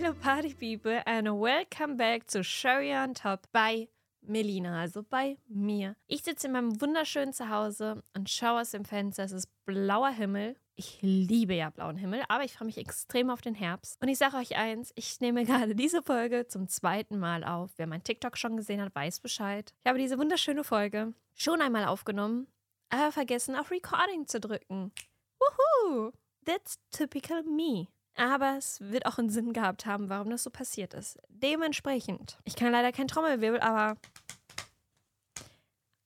Hello Party People and welcome back to Sherry on Top bei Melina, also bei mir. Ich sitze in meinem wunderschönen Zuhause und schaue aus dem Fenster. Es ist blauer Himmel. Ich liebe ja blauen Himmel, aber ich freue mich extrem auf den Herbst. Und ich sage euch eins, ich nehme gerade diese Folge zum zweiten Mal auf. Wer mein TikTok schon gesehen hat, weiß Bescheid. Ich habe diese wunderschöne Folge schon einmal aufgenommen, aber vergessen auf Recording zu drücken. Woohoo! That's typical me. Aber es wird auch einen Sinn gehabt haben, warum das so passiert ist. Dementsprechend, ich kann leider kein Trommelwirbel, aber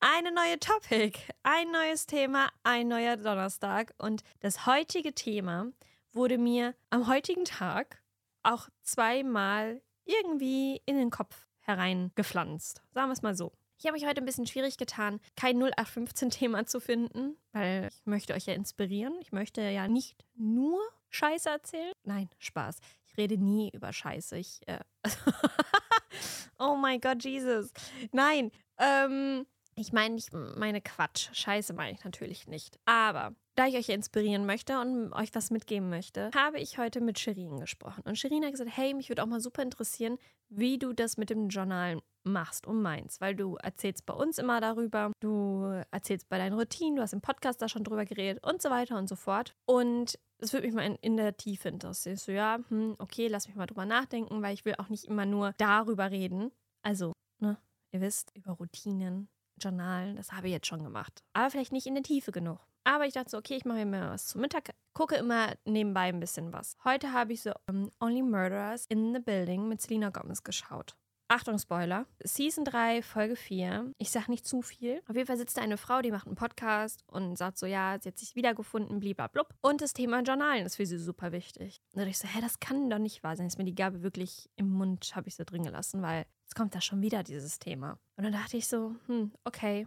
eine neue Topic, ein neues Thema, ein neuer Donnerstag. Und das heutige Thema wurde mir am heutigen Tag auch zweimal irgendwie in den Kopf hereingepflanzt. Sagen wir es mal so. Ich habe mich heute ein bisschen schwierig getan, kein 0815-Thema zu finden, weil ich möchte euch ja inspirieren. Ich möchte ja nicht nur Scheiße erzählen. Nein, Spaß. Ich rede nie über Scheiße. Ich, äh oh mein Gott, Jesus. Nein, ähm, ich meine nicht meine Quatsch. Scheiße meine ich natürlich nicht. Aber da ich euch inspirieren möchte und euch was mitgeben möchte, habe ich heute mit Shirin gesprochen. Und Shirin hat gesagt, hey, mich würde auch mal super interessieren, wie du das mit dem Journal machst und meinst, weil du erzählst bei uns immer darüber, du erzählst bei deinen Routinen, du hast im Podcast da schon drüber geredet und so weiter und so fort. Und es würde mich mal in, in, der Tiefe interessieren. So, ja, hm, okay, lass mich mal drüber nachdenken, weil ich will auch nicht immer nur darüber reden. Also, ne, ihr wisst, über Routinen, Journalen, das habe ich jetzt schon gemacht. Aber vielleicht nicht in der Tiefe genug. Aber ich dachte so, okay, ich mache mir was zum Mittag, gucke immer nebenbei ein bisschen was. Heute habe ich so um, Only Murderers in the Building mit Selena Gomez geschaut. Achtung, Spoiler. Season 3, Folge 4. Ich sag nicht zu viel. Auf jeden Fall sitzt da eine Frau, die macht einen Podcast und sagt so, ja, sie hat sich wiedergefunden, blub. Und das Thema Journalen ist für sie super wichtig. Und dann dachte ich so, hä, das kann doch nicht wahr sein. Ist mir die Gabe wirklich im Mund, habe ich sie drin gelassen, weil jetzt kommt da schon wieder dieses Thema. Und dann dachte ich so, hm, okay,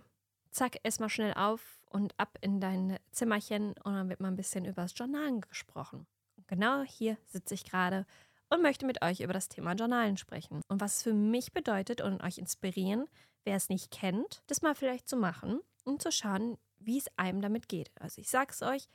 zack, erstmal schnell auf und ab in dein Zimmerchen und dann wird mal ein bisschen über das Journalen gesprochen. Genau hier sitze ich gerade und möchte mit euch über das Thema Journalen sprechen und was es für mich bedeutet und euch inspirieren, wer es nicht kennt, das mal vielleicht zu machen und zu schauen, wie es einem damit geht. Also ich sage es euch,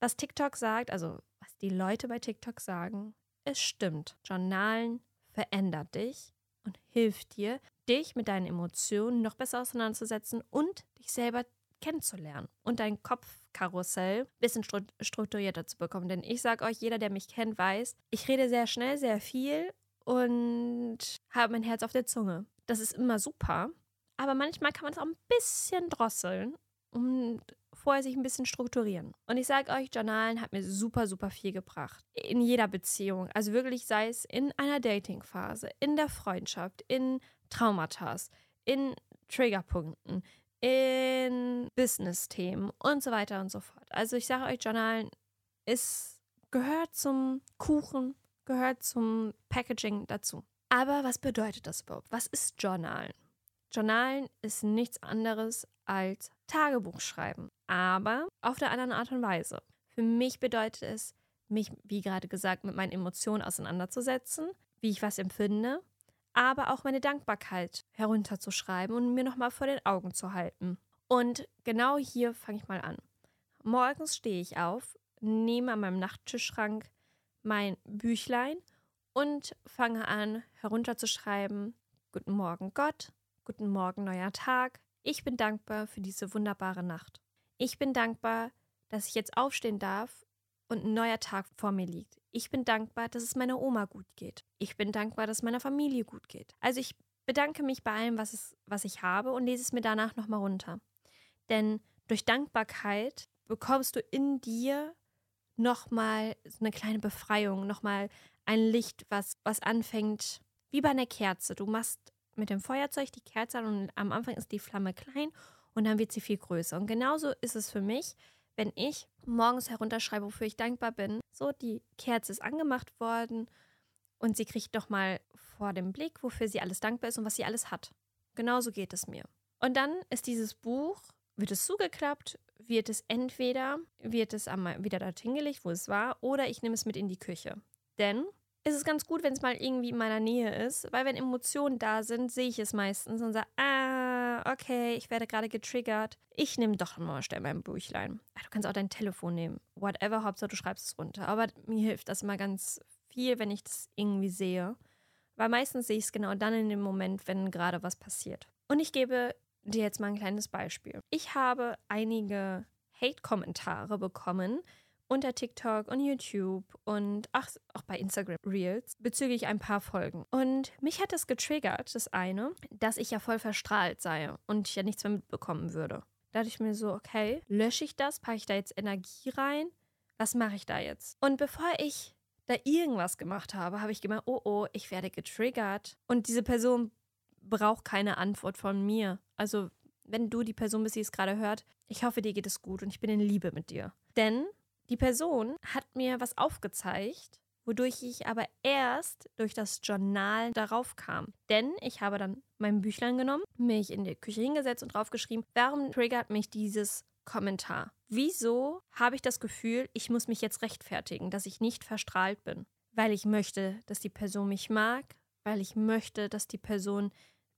was TikTok sagt, also was die Leute bei TikTok sagen, es stimmt. Journalen verändert dich und hilft dir, dich mit deinen Emotionen noch besser auseinanderzusetzen und dich selber kennenzulernen und dein Kopfkarussell ein bisschen strukturierter zu bekommen. Denn ich sage euch, jeder, der mich kennt, weiß, ich rede sehr schnell, sehr viel und habe mein Herz auf der Zunge. Das ist immer super, aber manchmal kann man es auch ein bisschen drosseln und vorher sich ein bisschen strukturieren. Und ich sage euch, Journalen hat mir super, super viel gebracht. In jeder Beziehung. Also wirklich, sei es in einer Datingphase, in der Freundschaft, in Traumata, in Triggerpunkten, in Business-Themen und so weiter und so fort. Also ich sage euch, Journalen ist, gehört zum Kuchen, gehört zum Packaging dazu. Aber was bedeutet das überhaupt? Was ist Journalen? Journalen ist nichts anderes als Tagebuch schreiben, aber auf der anderen Art und Weise. Für mich bedeutet es, mich, wie gerade gesagt, mit meinen Emotionen auseinanderzusetzen, wie ich was empfinde aber auch meine Dankbarkeit herunterzuschreiben und mir nochmal vor den Augen zu halten. Und genau hier fange ich mal an. Morgens stehe ich auf, nehme an meinem Nachttischschrank mein Büchlein und fange an herunterzuschreiben, Guten Morgen Gott, guten Morgen neuer Tag, ich bin dankbar für diese wunderbare Nacht. Ich bin dankbar, dass ich jetzt aufstehen darf und ein neuer Tag vor mir liegt. Ich bin dankbar, dass es meiner Oma gut geht. Ich bin dankbar, dass es meiner Familie gut geht. Also ich bedanke mich bei allem, was, es, was ich habe und lese es mir danach nochmal runter. Denn durch Dankbarkeit bekommst du in dir nochmal so eine kleine Befreiung, nochmal ein Licht, was, was anfängt, wie bei einer Kerze. Du machst mit dem Feuerzeug die Kerze an und am Anfang ist die Flamme klein und dann wird sie viel größer. Und genauso ist es für mich, wenn ich morgens herunterschreibe, wofür ich dankbar bin. So, die Kerze ist angemacht worden und sie kriegt doch mal vor dem Blick, wofür sie alles dankbar ist und was sie alles hat. Genauso geht es mir. Und dann ist dieses Buch, wird es zugeklappt, wird es entweder, wird es wieder dorthin gelegt, wo es war, oder ich nehme es mit in die Küche. Denn es ist ganz gut, wenn es mal irgendwie in meiner Nähe ist, weil wenn Emotionen da sind, sehe ich es meistens und sage, ah, okay, ich werde gerade getriggert. Ich nehme doch mal schnell mein Büchlein. Du kannst auch dein Telefon nehmen. Whatever, Hauptsache du schreibst es runter. Aber mir hilft das immer ganz viel, wenn ich das irgendwie sehe. Weil meistens sehe ich es genau dann in dem Moment, wenn gerade was passiert. Und ich gebe dir jetzt mal ein kleines Beispiel. Ich habe einige Hate-Kommentare bekommen unter TikTok und YouTube und ach, auch bei Instagram Reels bezüglich ein paar Folgen. Und mich hat das getriggert, das eine, dass ich ja voll verstrahlt sei und ich ja nichts mehr mitbekommen würde. Da dachte ich mir so, okay, lösche ich das, packe ich da jetzt Energie rein? Was mache ich da jetzt? Und bevor ich da irgendwas gemacht habe, habe ich gemerkt, oh oh, ich werde getriggert. Und diese Person braucht keine Antwort von mir. Also, wenn du die Person bist, die es gerade hört, ich hoffe, dir geht es gut und ich bin in Liebe mit dir. Denn die Person hat mir was aufgezeigt, wodurch ich aber erst durch das Journal darauf kam. Denn ich habe dann mein Büchlein genommen, mich in die Küche hingesetzt und draufgeschrieben, warum triggert mich dieses Kommentar? Wieso habe ich das Gefühl, ich muss mich jetzt rechtfertigen, dass ich nicht verstrahlt bin? Weil ich möchte, dass die Person mich mag, weil ich möchte, dass die Person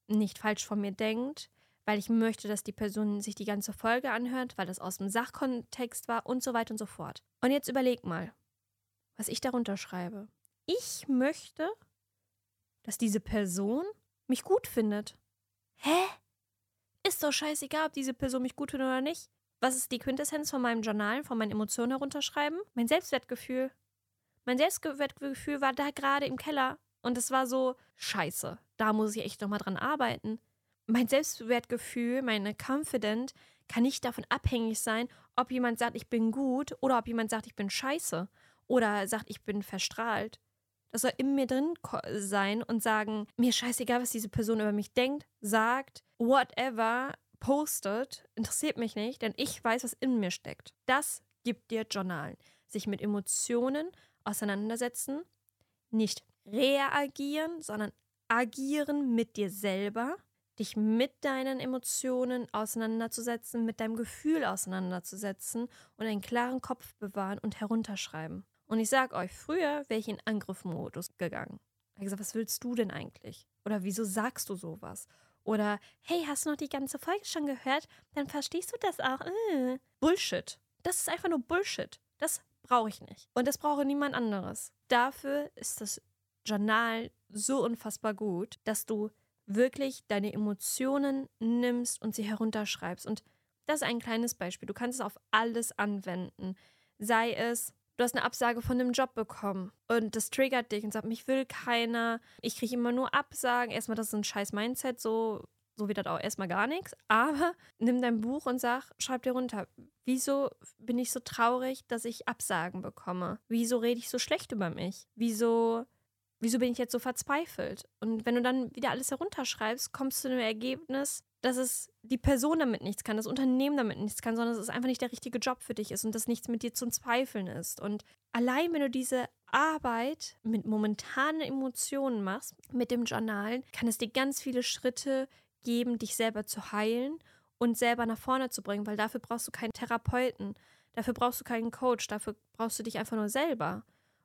nicht falsch von mir denkt, weil ich möchte, dass die Person sich die ganze Folge anhört, weil das aus dem Sachkontext war und so weiter und so fort. Und jetzt überleg mal, was ich darunter schreibe. Ich möchte, dass diese Person mich gut findet. Hä? Ist doch scheißegal, ob diese Person mich gut findet oder nicht. Was ist die Quintessenz von meinem Journal, von meinen Emotionen herunterschreiben? Mein Selbstwertgefühl. Mein Selbstwertgefühl war da gerade im Keller und es war so scheiße. Da muss ich echt nochmal dran arbeiten mein Selbstwertgefühl, meine Confident kann nicht davon abhängig sein, ob jemand sagt, ich bin gut oder ob jemand sagt, ich bin scheiße oder sagt, ich bin verstrahlt. Das soll in mir drin sein und sagen, mir scheißegal, was diese Person über mich denkt, sagt, whatever, postet, interessiert mich nicht, denn ich weiß, was in mir steckt. Das gibt dir Journalen. Sich mit Emotionen auseinandersetzen, nicht reagieren, sondern agieren mit dir selber dich mit deinen Emotionen auseinanderzusetzen, mit deinem Gefühl auseinanderzusetzen und einen klaren Kopf bewahren und herunterschreiben. Und ich sag euch, früher wäre ich in Angriffmodus gegangen. Ich gesagt, was willst du denn eigentlich? Oder wieso sagst du sowas? Oder hey, hast du noch die ganze Folge schon gehört? Dann verstehst du das auch. Äh. Bullshit. Das ist einfach nur Bullshit. Das brauche ich nicht. Und das brauche niemand anderes. Dafür ist das Journal so unfassbar gut, dass du wirklich deine Emotionen nimmst und sie herunterschreibst. Und das ist ein kleines Beispiel. Du kannst es auf alles anwenden. Sei es, du hast eine Absage von einem Job bekommen und das triggert dich und sagt, mich will keiner, ich kriege immer nur Absagen. Erstmal, das ist ein scheiß Mindset, so, so wird das auch erstmal gar nichts. Aber nimm dein Buch und sag, schreib dir runter, wieso bin ich so traurig, dass ich Absagen bekomme? Wieso rede ich so schlecht über mich? Wieso wieso bin ich jetzt so verzweifelt? Und wenn du dann wieder alles herunterschreibst, kommst du zu dem Ergebnis, dass es die Person damit nichts kann, das Unternehmen damit nichts kann, sondern dass es einfach nicht der richtige Job für dich ist und dass nichts mit dir zum Zweifeln ist. Und allein wenn du diese Arbeit mit momentanen Emotionen machst, mit dem Journal, kann es dir ganz viele Schritte geben, dich selber zu heilen und selber nach vorne zu bringen, weil dafür brauchst du keinen Therapeuten, dafür brauchst du keinen Coach, dafür brauchst du dich einfach nur selber.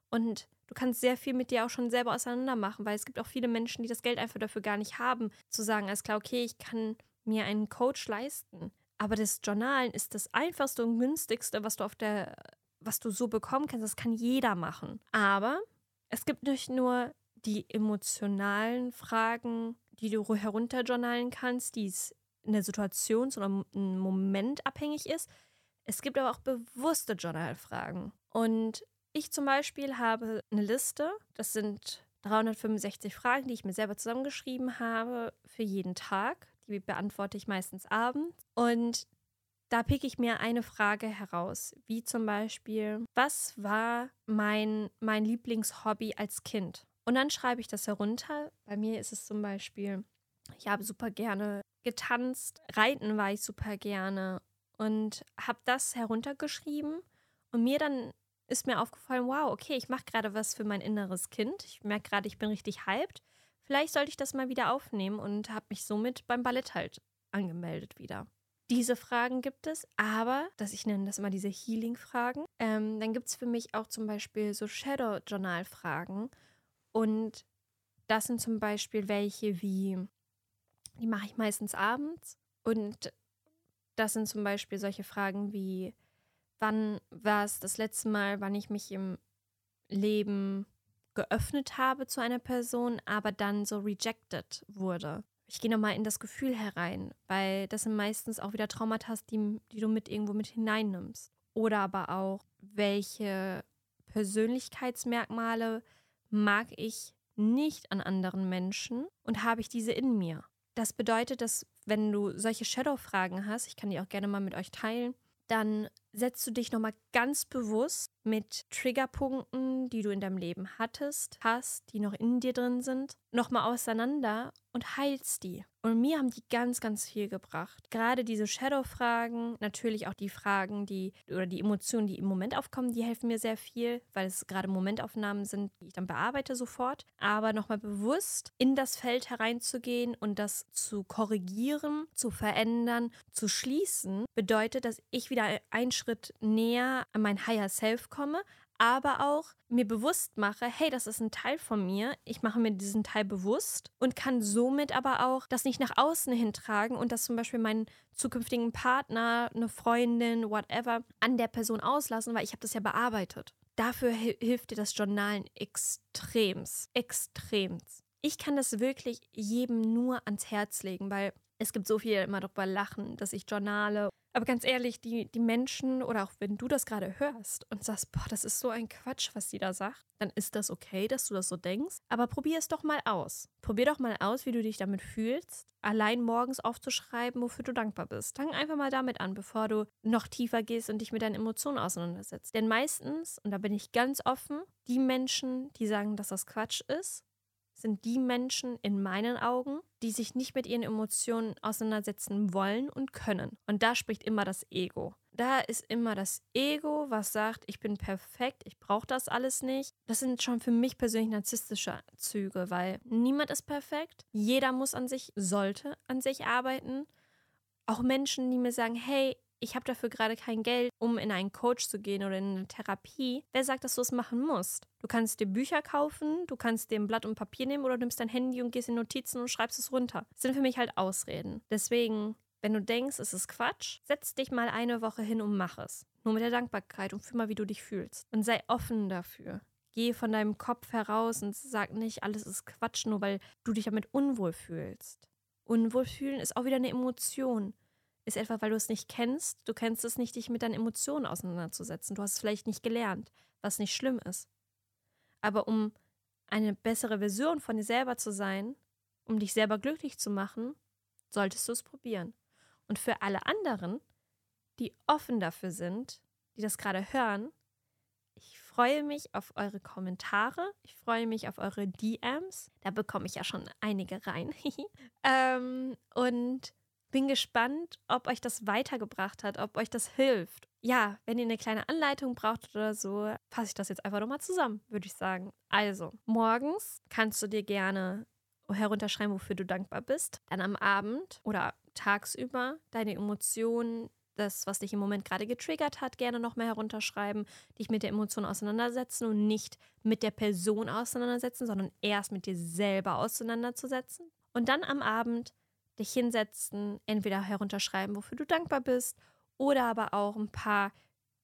Und du kannst sehr viel mit dir auch schon selber auseinander machen, weil es gibt auch viele Menschen, die das Geld einfach dafür gar nicht haben, zu sagen, alles klar, okay, ich kann mir einen Coach leisten. Aber das Journalen ist das einfachste und günstigste, was du auf der, was du so bekommen kannst. Das kann jeder machen. Aber es gibt nicht nur die emotionalen Fragen, die du herunterjournalen kannst, die es in der Situation oder einem Moment abhängig ist. Es gibt aber auch bewusste Journalfragen. Und ich zum Beispiel habe eine Liste, das sind 365 Fragen, die ich mir selber zusammengeschrieben habe für jeden Tag. Die beantworte ich meistens abends. Und da picke ich mir eine Frage heraus, wie zum Beispiel, was war mein, mein Lieblingshobby als Kind? Und dann schreibe ich das herunter. Bei mir ist es zum Beispiel, ich habe super gerne getanzt, reiten war ich super gerne und habe das heruntergeschrieben und mir dann ist mir aufgefallen, wow, okay, ich mache gerade was für mein inneres Kind. Ich merke gerade, ich bin richtig hyped. Vielleicht sollte ich das mal wieder aufnehmen und habe mich somit beim Ballett halt angemeldet wieder. Diese Fragen gibt es, aber, dass ich nenne das immer diese Healing-Fragen. Ähm, dann gibt es für mich auch zum Beispiel so Shadow-Journal-Fragen. Und das sind zum Beispiel welche wie, die mache ich meistens abends. Und das sind zum Beispiel solche Fragen wie, wann war es das letzte Mal, wann ich mich im Leben geöffnet habe zu einer Person, aber dann so rejected wurde. Ich gehe nochmal in das Gefühl herein, weil das sind meistens auch wieder Traumata, die, die du mit irgendwo mit hineinnimmst. Oder aber auch, welche Persönlichkeitsmerkmale mag ich nicht an anderen Menschen und habe ich diese in mir. Das bedeutet, dass wenn du solche Shadow-Fragen hast, ich kann die auch gerne mal mit euch teilen, dann setzt du dich nochmal ganz bewusst mit Triggerpunkten, die du in deinem Leben hattest, hast, die noch in dir drin sind, nochmal auseinander und heilst die. Und mir haben die ganz, ganz viel gebracht. Gerade diese Shadow-Fragen, natürlich auch die Fragen, die oder die Emotionen, die im Moment aufkommen, die helfen mir sehr viel, weil es gerade Momentaufnahmen sind, die ich dann bearbeite sofort. Aber nochmal bewusst in das Feld hereinzugehen und das zu korrigieren, zu verändern, zu schließen, bedeutet, dass ich wieder einen Schritt näher an mein Higher Self komme, aber auch mir bewusst mache, hey, das ist ein Teil von mir, ich mache mir diesen Teil bewusst und kann somit aber auch das nicht nach außen hintragen und das zum Beispiel meinen zukünftigen Partner, eine Freundin, whatever, an der Person auslassen, weil ich habe das ja bearbeitet. Dafür hilft dir das Journalen extremst, extremst. Ich kann das wirklich jedem nur ans Herz legen, weil es gibt so viel immer darüber lachen, dass ich journale aber ganz ehrlich, die, die Menschen oder auch wenn du das gerade hörst und sagst, boah, das ist so ein Quatsch, was die da sagt, dann ist das okay, dass du das so denkst. Aber probier es doch mal aus. Probier doch mal aus, wie du dich damit fühlst, allein morgens aufzuschreiben, wofür du dankbar bist. Fang einfach mal damit an, bevor du noch tiefer gehst und dich mit deinen Emotionen auseinandersetzt. Denn meistens, und da bin ich ganz offen, die Menschen, die sagen, dass das Quatsch ist, sind die Menschen in meinen Augen, die sich nicht mit ihren Emotionen auseinandersetzen wollen und können. Und da spricht immer das Ego. Da ist immer das Ego, was sagt, ich bin perfekt, ich brauche das alles nicht. Das sind schon für mich persönlich narzisstische Züge, weil niemand ist perfekt. Jeder muss an sich, sollte an sich arbeiten. Auch Menschen, die mir sagen, hey, ich habe dafür gerade kein Geld, um in einen Coach zu gehen oder in eine Therapie. Wer sagt, dass du es machen musst? Du kannst dir Bücher kaufen, du kannst dir ein Blatt und Papier nehmen oder du nimmst dein Handy und gehst in Notizen und schreibst es runter. Das sind für mich halt Ausreden. Deswegen, wenn du denkst, es ist Quatsch, setz dich mal eine Woche hin und mach es. Nur mit der Dankbarkeit und fühl mal, wie du dich fühlst. Und sei offen dafür. Geh von deinem Kopf heraus und sag nicht, alles ist Quatsch, nur weil du dich damit unwohl fühlst. Unwohl fühlen ist auch wieder eine Emotion ist etwa, weil du es nicht kennst. Du kennst es nicht, dich mit deinen Emotionen auseinanderzusetzen. Du hast es vielleicht nicht gelernt, was nicht schlimm ist. Aber um eine bessere Version von dir selber zu sein, um dich selber glücklich zu machen, solltest du es probieren. Und für alle anderen, die offen dafür sind, die das gerade hören, ich freue mich auf eure Kommentare. Ich freue mich auf eure DMs. Da bekomme ich ja schon einige rein. ähm, und bin gespannt, ob euch das weitergebracht hat, ob euch das hilft. Ja, wenn ihr eine kleine Anleitung braucht oder so, fasse ich das jetzt einfach nochmal zusammen, würde ich sagen. Also, morgens kannst du dir gerne herunterschreiben, wofür du dankbar bist. Dann am Abend oder tagsüber deine Emotionen, das, was dich im Moment gerade getriggert hat, gerne nochmal herunterschreiben, dich mit der Emotion auseinandersetzen und nicht mit der Person auseinandersetzen, sondern erst mit dir selber auseinanderzusetzen. Und dann am Abend dich hinsetzen, entweder herunterschreiben, wofür du dankbar bist, oder aber auch ein paar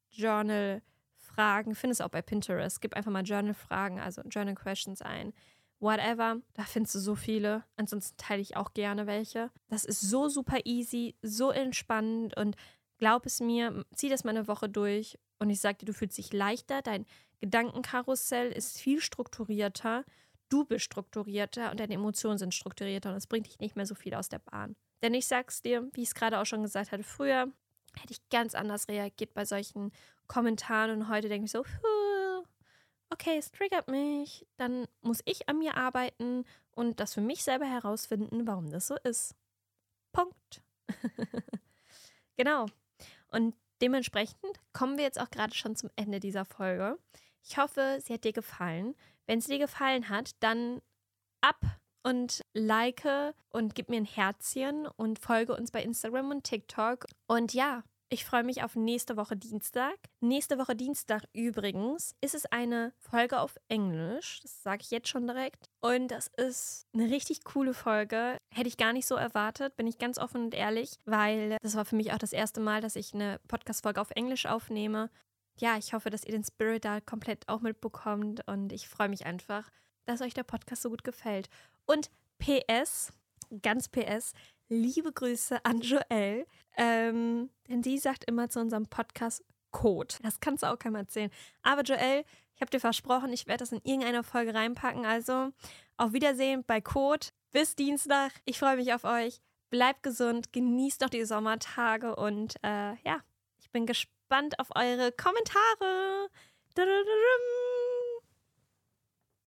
Journal-Fragen. Findest du auch bei Pinterest. Gib einfach mal Journal-Fragen, also Journal-Questions ein. Whatever, da findest du so viele. Ansonsten teile ich auch gerne welche. Das ist so super easy, so entspannend und glaub es mir, zieh das mal eine Woche durch und ich sag dir, du fühlst dich leichter. Dein Gedankenkarussell ist viel strukturierter du bist strukturierter und deine Emotionen sind strukturierter und es bringt dich nicht mehr so viel aus der Bahn. Denn ich sag's dir, wie ich es gerade auch schon gesagt hatte, früher hätte ich ganz anders reagiert bei solchen Kommentaren und heute denke ich so, okay, es triggert mich, dann muss ich an mir arbeiten und das für mich selber herausfinden, warum das so ist. Punkt. genau. Und dementsprechend kommen wir jetzt auch gerade schon zum Ende dieser Folge. Ich hoffe, sie hat dir gefallen. Wenn es dir gefallen hat, dann ab und like und gib mir ein Herzchen und folge uns bei Instagram und TikTok. Und ja, ich freue mich auf nächste Woche Dienstag. Nächste Woche Dienstag übrigens ist es eine Folge auf Englisch. Das sage ich jetzt schon direkt. Und das ist eine richtig coole Folge. Hätte ich gar nicht so erwartet, bin ich ganz offen und ehrlich, weil das war für mich auch das erste Mal, dass ich eine Podcast-Folge auf Englisch aufnehme. Ja, ich hoffe, dass ihr den Spirit da komplett auch mitbekommt und ich freue mich einfach, dass euch der Podcast so gut gefällt. Und PS, ganz PS, liebe Grüße an Joelle, ähm, denn sie sagt immer zu unserem Podcast Code. Das kannst du auch keinem erzählen. Aber Joelle, ich habe dir versprochen, ich werde das in irgendeiner Folge reinpacken. Also auf Wiedersehen bei Code. Bis Dienstag. Ich freue mich auf euch. Bleibt gesund, genießt doch die Sommertage und äh, ja, ich bin gespannt auf eure Kommentare.